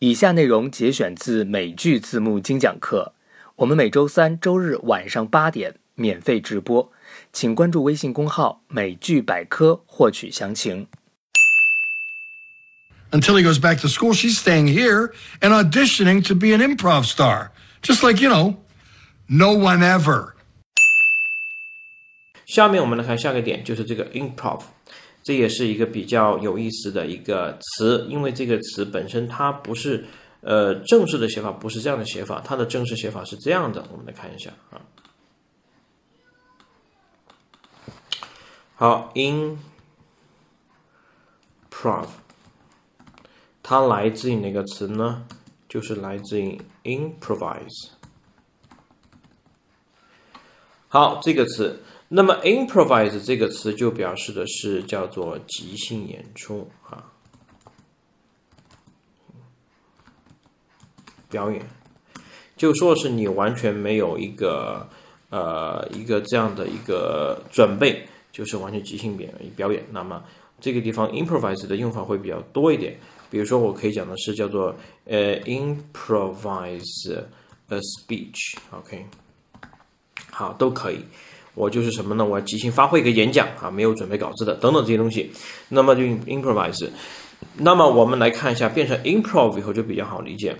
以下内容节选自美剧字幕精讲课，我们每周三、周日晚上八点免费直播，请关注微信公号“美剧百科”获取详情。Until he goes back to school, she's staying here and auditioning to be an improv star. Just like, you know, no one ever. 下面我们来看下个点，就是这个 improv，这也是一个比较有意思的一个词，因为这个词本身它不是呃正式的写法，不是这样的写法，它的正式写法是这样的，我们来看一下啊。好，improv，它来自于哪个词呢？就是来自于 improvise。好，这个词。那么 improvise 这个词就表示的是叫做即兴演出啊，表演，就说是你完全没有一个呃一个这样的一个准备，就是完全即兴表表演。那么这个地方 improvise 的用法会比较多一点，比如说我可以讲的是叫做呃 improvise a speech，OK，、好都可以。我就是什么呢？我即兴发挥一个演讲啊，没有准备稿子的等等这些东西，那么就 improvise。那么我们来看一下，变成 improve 以后就比较好理解。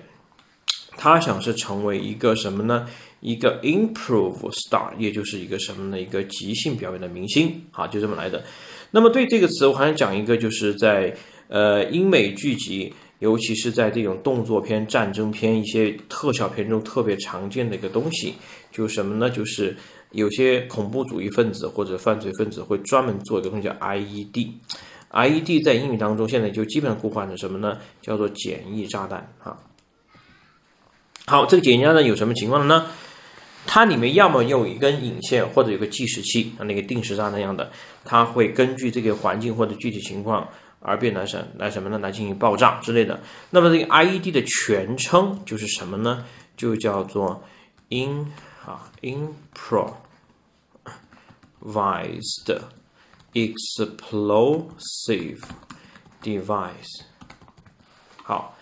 他想是成为一个什么呢？一个 improve star，也就是一个什么呢？一个即兴表演的明星啊，就这么来的。那么对这个词，我还想讲一个，就是在呃英美剧集，尤其是在这种动作片、战争片、一些特效片中特别常见的一个东西，就是什么呢？就是有些恐怖主义分子或者犯罪分子会专门做一个东西叫 IED。IED 在英语当中现在就基本上固化成什么呢？叫做简易炸弹啊。好，这个简易炸弹有什么情况呢？它里面要么用一根引线，或者有个计时器，像那个定时炸弹一样的，它会根据这个环境或者具体情况而变来什来什么呢？来进行爆炸之类的。那么这个 IED 的全称就是什么呢？就叫做 in 啊 Impro vised explosive device。好，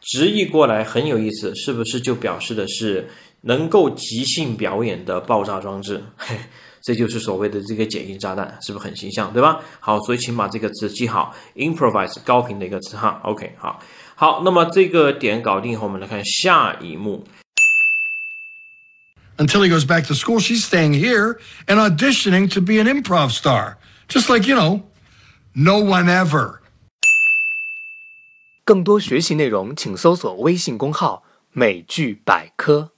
直译过来很有意思，是不是就表示的是能够即兴表演的爆炸装置？嘿，这就是所谓的这个简易炸弹，是不是很形象，对吧？好，所以请把这个词记好，improvise 高频的一个词哈。OK，好，好，那么这个点搞定以后，我们来看下一幕。Until he goes back to school, she's staying here and auditioning to be an improv star. Just like, you know, no one ever. 更多学习内容，请搜索微信公号“美剧百科”。